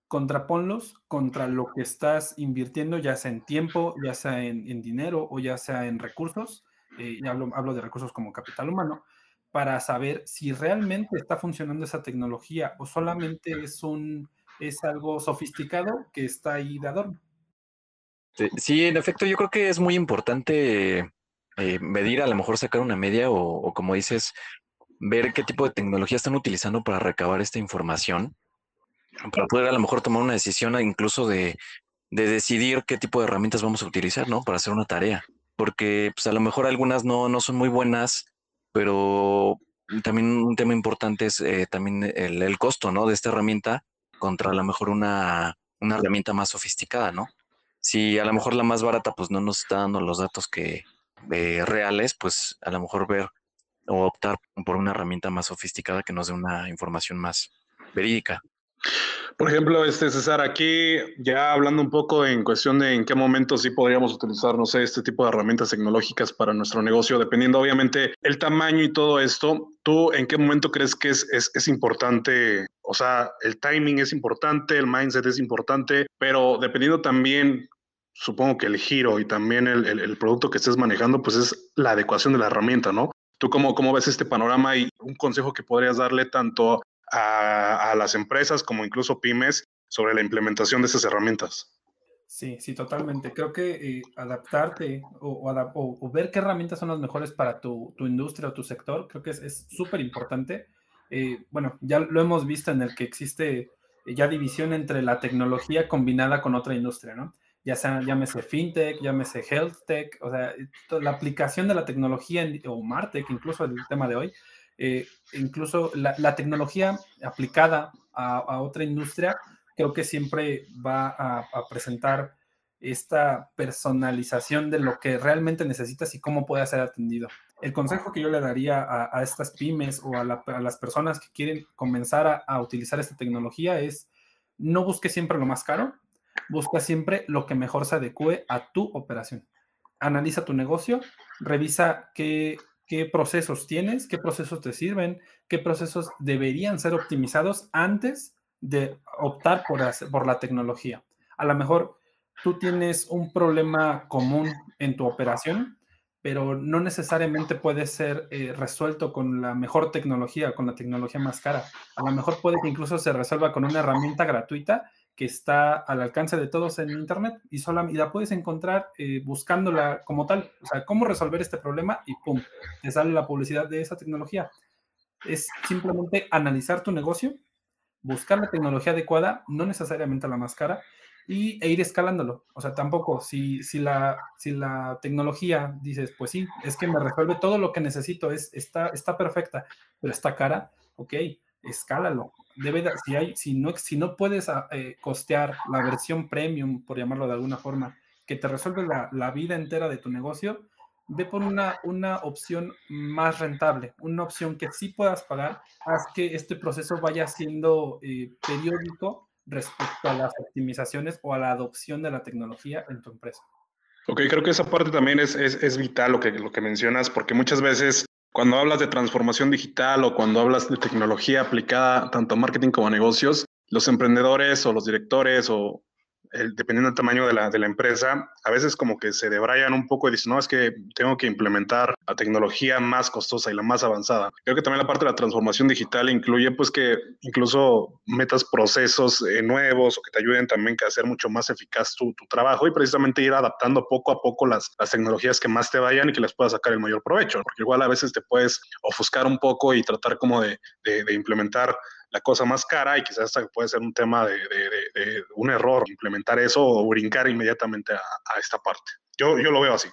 Contraponlos contra lo que estás invirtiendo, ya sea en tiempo, ya sea en, dinero o ya sea en recursos. Eh, hablo, hablo de recursos como capital humano, para saber si realmente está funcionando esa tecnología o solamente es un, es algo sofisticado que está ahí de adorno. Sí, en efecto, yo creo que es muy importante eh, medir, a lo mejor sacar una media o, como dices, ver qué tipo de tecnología están utilizando para recabar esta información, para poder a lo mejor tomar una decisión incluso de, de decidir qué tipo de herramientas vamos a utilizar, ¿no? Para hacer una tarea. Porque pues a lo mejor algunas no, no son muy buenas, pero también un tema importante es eh, también el, el, costo, ¿no? De esta herramienta contra a lo mejor una, una herramienta más sofisticada, ¿no? Si a lo mejor la más barata pues no nos está dando los datos que eh, reales, pues a lo mejor ver o optar por una herramienta más sofisticada que nos dé una información más verídica. Por ejemplo, este César, aquí ya hablando un poco en cuestión de en qué momento sí podríamos utilizar, no sé, este tipo de herramientas tecnológicas para nuestro negocio, dependiendo obviamente el tamaño y todo esto, ¿tú en qué momento crees que es, es, es importante? O sea, el timing es importante, el mindset es importante, pero dependiendo también supongo que el giro y también el, producto que estés manejando, pues es la adecuación de la herramienta, ¿no? ¿Tú cómo, cómo ves este panorama y un consejo que podrías darle tanto a, las empresas como incluso pymes sobre la implementación de esas herramientas? Sí, sí, totalmente. Creo que eh, adaptarte o, ver qué herramientas son las mejores para tu, industria o tu sector, creo que es súper importante. Eh, bueno, ya lo hemos visto en el que existe ya división entre la tecnología combinada con otra industria, ¿no? Ya sea, llámese fintech, llámese health tech, o sea, la aplicación de la tecnología o martech, incluso el tema de hoy, eh, incluso la, tecnología aplicada a, otra industria, creo que siempre va a, presentar esta personalización de lo que realmente necesitas y cómo puede ser atendido. El consejo que yo le daría a, estas pymes o a, las personas que quieren comenzar a, utilizar esta tecnología es no busque siempre lo más caro, busca siempre lo que mejor se adecue a tu operación. Analiza tu negocio, revisa qué, procesos tienes, qué procesos te sirven, qué procesos deberían ser optimizados antes de optar por, por la tecnología. A lo mejor tú tienes un problema común en tu operación, pero no necesariamente puede ser eh, resuelto con la mejor tecnología, con la tecnología más cara. A lo mejor puede que incluso se resuelva con una herramienta gratuita que está al alcance de todos en Internet y, sola, y la puedes encontrar eh, buscándola como tal. O sea, cómo resolver este problema y ¡pum! Te sale la publicidad de esa tecnología. Es simplemente analizar tu negocio, buscar la tecnología adecuada, no necesariamente la más cara, y, e ir escalándolo. O sea, tampoco, si, si, la, si la tecnología dices, pues sí, es que me resuelve todo lo que necesito, es, está, está perfecta, pero está cara, ok, escálalo. Debe si, hay, si, no, si no puedes ah, eh, costear la versión premium, por llamarlo de alguna forma, que te resuelve la, la, vida entera de tu negocio, ve por una, una opción más rentable, una opción que sí puedas pagar, haz que este proceso vaya siendo eh, periódico respecto a las optimizaciones o a la adopción de la tecnología en tu empresa. Ok, creo que esa parte también es, es, es vital lo que, lo que mencionas, porque muchas veces cuando hablas de transformación digital o cuando hablas de tecnología aplicada tanto a marketing como a negocios, los emprendedores o los directores o dependiendo del tamaño de la, de la, empresa, a veces como que se debrayan un poco y dicen, no, es que tengo que implementar la tecnología más costosa y la más avanzada. Creo que también la parte de la transformación digital incluye pues que incluso metas procesos eh, nuevos o que te ayuden también a hacer mucho más eficaz tu, tu, trabajo y precisamente ir adaptando poco a poco las, las tecnologías que más te vayan y que les puedas sacar el mayor provecho, porque igual a veces te puedes ofuscar un poco y tratar como de, de, de implementar la cosa más cara y quizás hasta puede ser un tema de, un error implementar eso o brincar inmediatamente a, esta parte. Yo, yo lo veo así.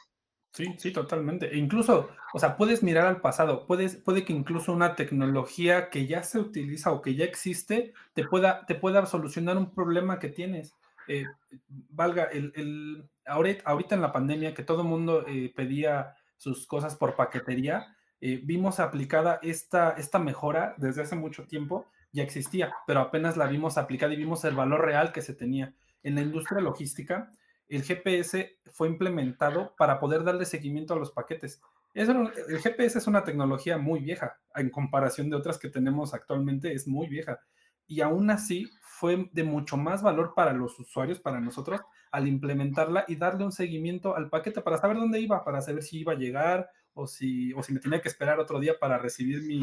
Sí, sí, totalmente. E incluso, o sea, puedes mirar al pasado, puedes, puede que incluso una tecnología que ya se utiliza o que ya existe te pueda, te pueda solucionar un problema que tienes. Eh, valga, el, el, ahorita, en la pandemia que todo el mundo eh, pedía sus cosas por paquetería, eh, vimos aplicada esta, esta mejora desde hace mucho tiempo ya existía, pero apenas la vimos aplicada y vimos el valor real que se tenía. En la industria logística, el GPS fue implementado para poder darle seguimiento a los paquetes. el GPS es una tecnología muy vieja, en comparación de otras que tenemos actualmente, es muy vieja. Y aún así fue de mucho más valor para los usuarios, para nosotros, al implementarla y darle un seguimiento al paquete para saber dónde iba, para saber si iba a llegar o si, o si me tenía que esperar otro día para recibir mi,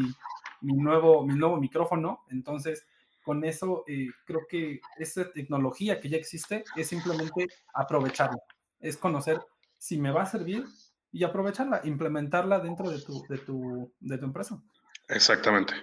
mi nuevo, mi nuevo micrófono. Entonces, con eso eh, creo que esa tecnología que ya existe es simplemente aprovecharla, es conocer si me va a servir y aprovecharla, implementarla dentro de tu, de tu, de tu empresa. Exactamente.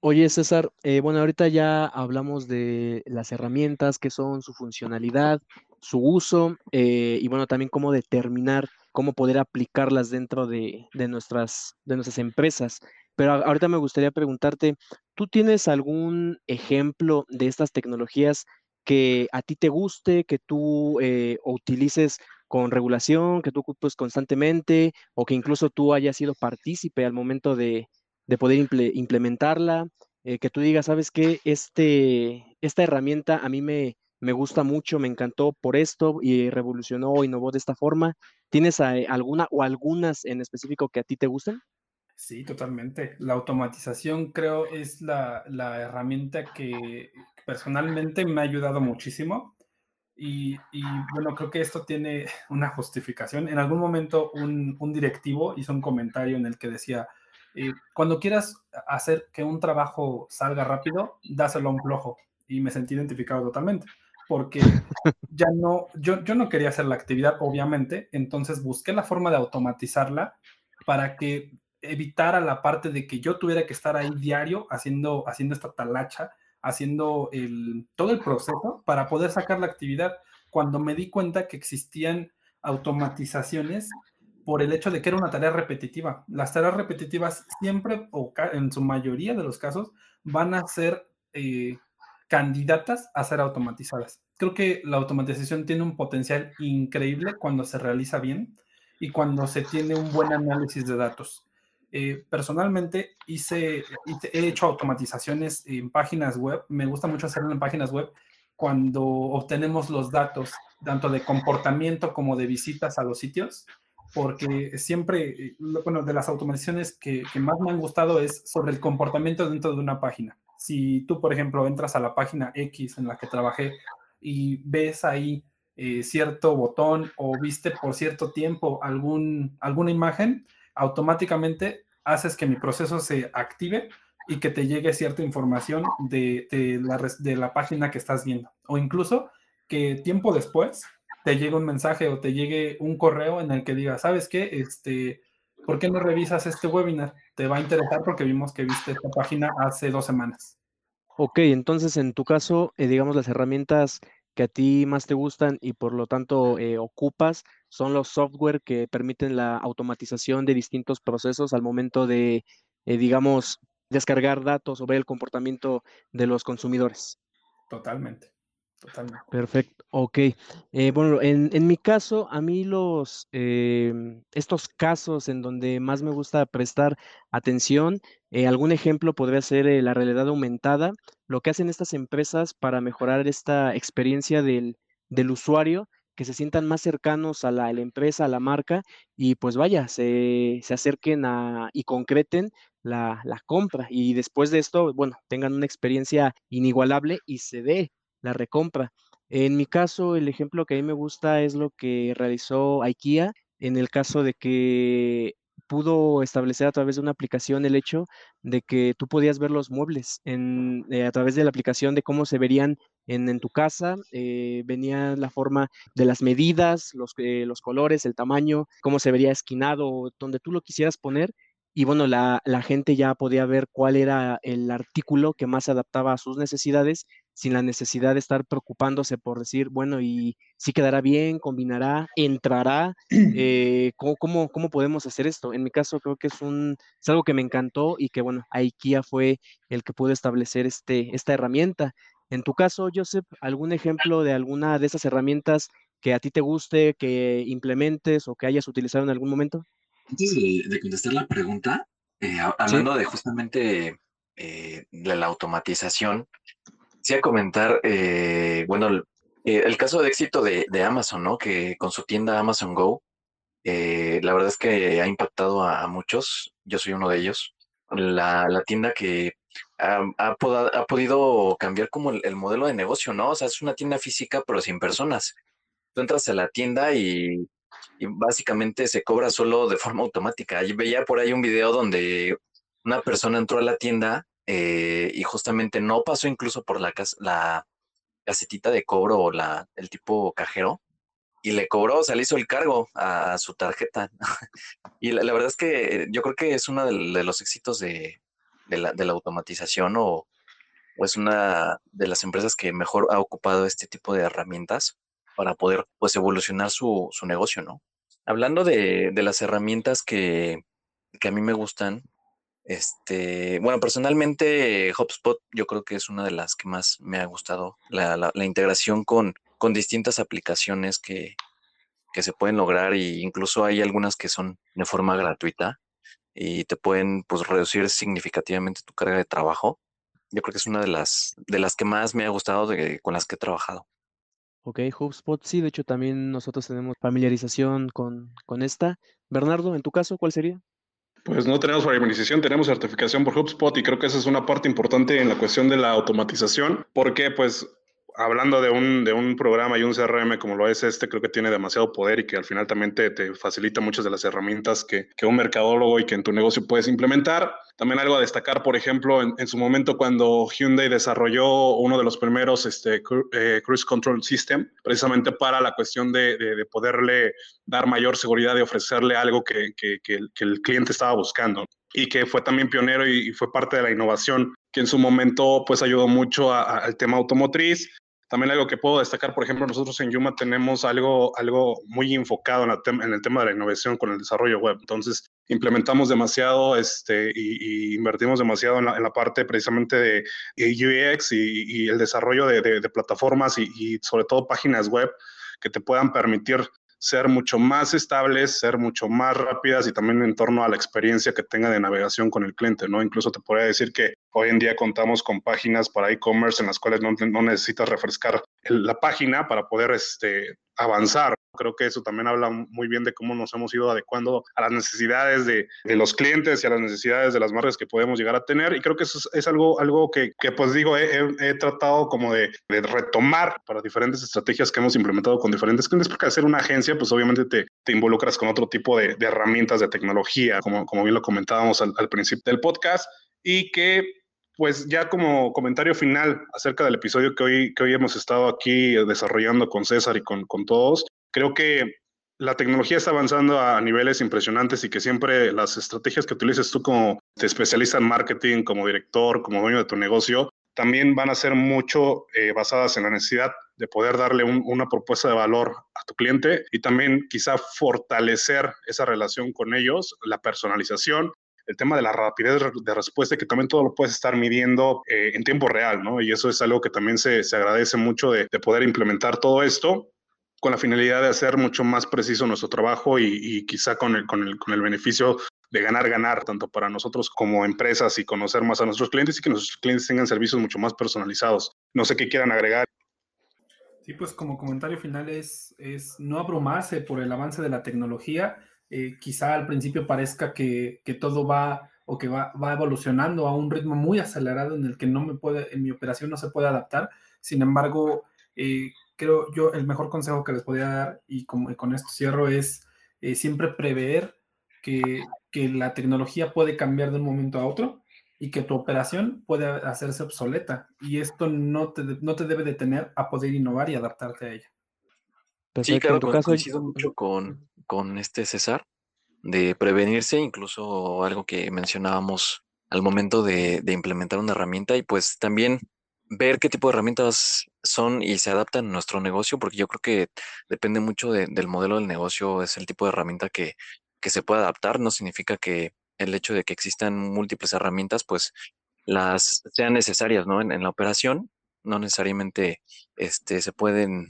Oye, César, eh, bueno, ahorita ya hablamos de las herramientas, que son su funcionalidad, su uso eh, y bueno, también cómo determinar, cómo poder aplicarlas dentro de, de, nuestras, de nuestras empresas. Pero ahorita me gustaría preguntarte, ¿tú tienes algún ejemplo de estas tecnologías que a ti te guste, que tú eh, utilices con regulación, que tú ocupes constantemente o que incluso tú hayas sido partícipe al momento de, poder implementarla? Eh, que tú digas, ¿sabes qué? Este, esta herramienta a mí me, me gusta mucho, me encantó por esto y revolucionó o innovó de esta forma. ¿Tienes eh, alguna o algunas en específico que a ti te gusten? Sí, totalmente. La automatización creo es la, herramienta que personalmente me ha ayudado muchísimo. Y, bueno, creo que esto tiene *laughs* una justificación. En algún momento un, directivo hizo un comentario en el que decía, eh, cuando quieras hacer que un trabajo salga rápido, dáselo a un flojo. Y me sentí identificado totalmente, porque ya no, yo, yo no quería hacer la actividad, obviamente, entonces busqué la forma de automatizarla para que evitara la parte de que yo tuviera que estar ahí diario haciendo, haciendo esta talacha haciendo el, todo el proceso para poder sacar la actividad cuando me di cuenta que existían automatizaciones por el hecho de que era una tarea repetitiva. Las tareas repetitivas siempre, o en su mayoría de los casos, van a ser eh, candidatas a ser automatizadas. Creo que la automatización tiene un potencial increíble cuando se realiza bien y cuando se tiene un buen análisis de datos. Eh, personalmente hice, he hecho automatizaciones en páginas web. Me gusta mucho hacerlo en páginas web cuando obtenemos los datos, tanto de comportamiento como de visitas a los sitios, porque siempre, bueno, de las automatizaciones que, más me han gustado es sobre el comportamiento dentro de una página. Si tú, por ejemplo, entras a la página X en la que trabajé y ves ahí eh, cierto botón o viste por cierto tiempo algún, alguna imagen, automáticamente haces que mi proceso se active y que te llegue cierta información de, la, de la página que estás viendo. O incluso que tiempo después te llegue un mensaje o te llegue un correo en el que diga, ¿sabes qué? Este, ¿Por qué no revisas este webinar? Te va a interesar porque vimos que viste esta página hace dos semanas. Ok, entonces en tu caso, eh, digamos, las herramientas que a ti más te gustan y por lo tanto eh, ocupas son los software que permiten la automatización de distintos procesos al momento de, eh, digamos, descargar datos o ver el comportamiento de los consumidores. Totalmente. Totalmente. Perfecto, ok. Eh, bueno, en, en, mi caso, a mí los, em, estos casos en donde más me gusta prestar atención, eh, algún ejemplo podría ser la realidad aumentada, lo que hacen estas empresas para mejorar esta experiencia del, del usuario, que se sientan más cercanos a la, empresa, a la marca, y pues vaya, se, se acerquen a, y concreten la, la compra. Y después de esto, bueno, tengan una experiencia inigualable y se dé la recompra. En mi caso, el ejemplo que a mí me gusta es lo que realizó IKEA en el caso de que pudo establecer a través de una aplicación el hecho de que tú podías ver los muebles en, eh, a través de la aplicación de cómo se verían en, tu casa, eh, venía la forma de las medidas, los, eh, los colores, el tamaño, cómo se vería esquinado, donde tú lo quisieras poner. Y bueno, la, la gente ya podía ver cuál era el artículo que más se adaptaba a sus necesidades sin la necesidad de estar preocupándose por decir, bueno, y si quedará bien, combinará, entrará, *clears throat* eh, ¿cómo, cómo, podemos hacer esto? En mi caso creo que es, un, es algo que me encantó y que, bueno, IKEA fue el que pudo establecer este, esta herramienta. En tu caso, Joseph, ¿algún ejemplo de alguna de esas herramientas que a ti te guste, que implementes o que hayas utilizado en algún momento? Antes de, contestar la pregunta, eh, hablando de justamente eh, de la automatización, a comentar, eh, bueno, eh, el, caso de éxito de, Amazon, ¿no? Que con su tienda Amazon Go, eh, la verdad es que ha impactado a, muchos. Yo soy uno de ellos. La, tienda que ha, ha, podido cambiar como el, modelo de negocio, ¿no? O sea, es una tienda física, pero sin personas. Tú entras a la tienda y, y básicamente se cobra solo de forma automática. Yo veía por ahí un video donde una persona entró a la tienda eh, y justamente no pasó incluso por la, la casetita de cobro o la, el tipo cajero y le cobró, o sea, le hizo el cargo a, su tarjeta. *laughs* y la, verdad es que yo creo que es uno de, los éxitos de, la, automatización o, es una de las empresas que mejor ha ocupado este tipo de herramientas para poder pues evolucionar su, negocio, ¿no? Hablando de, las herramientas que, que a mí me gustan, este, bueno, personalmente HubSpot yo creo que es una de las que más me ha gustado, la, integración con, con distintas aplicaciones que, se pueden lograr e incluso hay algunas que son de forma gratuita y te pueden pues reducir significativamente tu carga de trabajo. Yo creo que es una de las, de las que más me ha gustado con las que he trabajado. Ok, HubSpot, sí, de hecho también nosotros tenemos familiarización con esta. Bernardo, en tu caso, ¿cuál sería? Pues no tenemos familiarización, tenemos certificación por HubSpot y creo que esa es una parte importante en la cuestión de la automatización, porque pues hablando de un, de un programa y un CRM como lo es este, creo que tiene demasiado poder y que al final también te, te facilita muchas de las herramientas que, que, un mercadólogo y que en tu negocio puedes implementar. También algo a destacar, por ejemplo, en, en su momento cuando Hyundai desarrolló uno de los primeros este, eh, Cruise Control System, precisamente para la cuestión de, de, de poderle dar mayor seguridad y ofrecerle algo que, que, que el cliente estaba buscando y que fue también pionero y, y, fue parte de la innovación que en su momento pues ayudó mucho a, a, al tema automotriz también algo que puedo destacar, por ejemplo, nosotros en Yuma tenemos algo, algo muy enfocado en, tem en el tema de la innovación con el desarrollo web. Entonces, implementamos demasiado este, y, y invertimos demasiado en la, en la, parte precisamente de, UX y, y, el desarrollo de, de, de plataformas y, sobre todo páginas web que te puedan permitir ser mucho más estables, ser mucho más rápidas y también en torno a la experiencia que tenga de navegación con el cliente, ¿no? Incluso te podría decir que hoy en día contamos con páginas para e-commerce en las cuales no, no necesitas refrescar la página para poder este, avanzar. Creo que eso también habla muy bien de cómo nos hemos ido adecuando a las necesidades de, de los clientes y a las necesidades de las marcas que podemos llegar a tener. Y creo que eso es, es algo, algo que, que, pues digo, he, he, he tratado como de, de, retomar para diferentes estrategias que hemos implementado con diferentes clientes, porque al ser una agencia, pues obviamente te, te involucras con otro tipo de, de, herramientas de tecnología, como, como bien lo comentábamos al, al principio del podcast, y que pues ya como comentario final acerca del episodio que hoy, que hoy hemos estado aquí desarrollando con César y con, con todos, creo que la tecnología está avanzando a niveles impresionantes y que siempre las estrategias que utilices tú como especialista en marketing, como director, como dueño de tu negocio, también van a ser mucho eh, basadas en la necesidad de poder darle un, una propuesta de valor a tu cliente y también quizá fortalecer esa relación con ellos, la personalización el tema de la rapidez de respuesta, que también todo lo puedes estar midiendo eh, en tiempo real, ¿no? Y eso es algo que también se, se agradece mucho de, de, poder implementar todo esto con la finalidad de hacer mucho más preciso nuestro trabajo y, y quizá con el, con, el, con el beneficio de ganar, ganar, tanto para nosotros como empresas y conocer más a nuestros clientes y que nuestros clientes tengan servicios mucho más personalizados. No sé qué quieran agregar. Sí, pues como comentario final es, es no abrumarse por el avance de la tecnología, eh, quizá al principio parezca que, que todo va o que va, va, evolucionando a un ritmo muy acelerado en el que no me puede, en mi operación no se puede adaptar. Sin embargo, eh, creo yo el mejor consejo que les podría dar, y, como, y con esto cierro, es eh, siempre prever que, que, la tecnología puede cambiar de un momento a otro y que tu operación puede hacerse obsoleta. Y esto no te, no te debe detener a poder innovar y adaptarte a ella. Perfecto. Sí, claro, en tu caso coincido mucho con, con este César, de prevenirse, incluso algo que mencionábamos al momento de, implementar una herramienta y pues también ver qué tipo de herramientas son y se adaptan a nuestro negocio, porque yo creo que depende mucho de, del modelo del negocio, es el tipo de herramienta que, que se puede adaptar, no significa que el hecho de que existan múltiples herramientas, pues las sean necesarias ¿no? en, en la operación, no necesariamente este, se pueden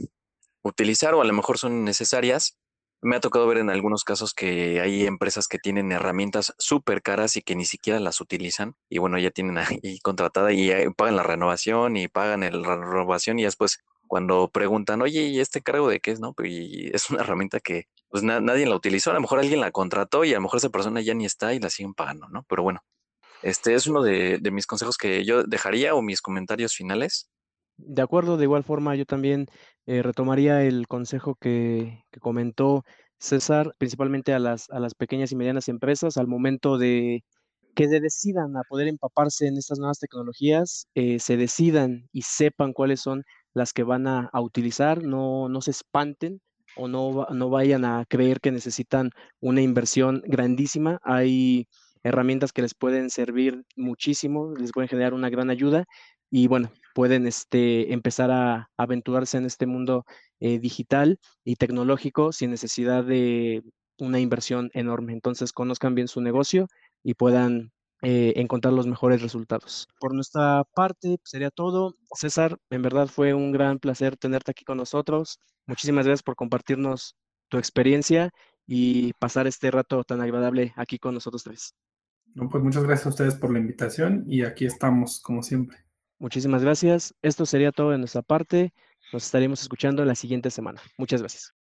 utilizar o a lo mejor son necesarias, me ha tocado ver en algunos casos que hay empresas que tienen herramientas súper caras y que ni siquiera las utilizan. Y bueno, ya tienen ahí *laughs* contratada y pagan la renovación y pagan la renovación y después cuando preguntan, oye, ¿y este cargo de qué es? No, pues es una herramienta que pues na nadie la utilizó. A lo mejor alguien la contrató y a lo mejor esa persona ya ni está y la siguen pagando, ¿no? Pero bueno, este es uno de mis consejos que yo dejaría o mis comentarios finales. De acuerdo, de igual forma yo también eh, retomaría el consejo que, que, comentó César, principalmente a las, a las pequeñas y medianas empresas, al momento de que se decidan a poder empaparse en estas nuevas tecnologías, eh, se decidan y sepan cuáles son las que van a, a utilizar, no, no se espanten o no, no vayan a creer que necesitan una inversión grandísima. Hay herramientas que les pueden servir muchísimo, les pueden generar una gran ayuda y bueno, pueden este, empezar a aventurarse en este mundo eh, digital y tecnológico sin necesidad de una inversión enorme. Entonces, conozcan bien su negocio y puedan eh, encontrar los mejores resultados. Por nuestra parte, sería todo. César, en verdad fue un gran placer tenerte aquí con nosotros. Muchísimas gracias por compartirnos tu experiencia y pasar este rato tan agradable aquí con nosotros tres. No, pues muchas gracias a ustedes por la invitación y aquí estamos, como siempre. Muchísimas gracias. Esto sería todo de nuestra parte. Nos estaremos escuchando la siguiente semana. Muchas gracias.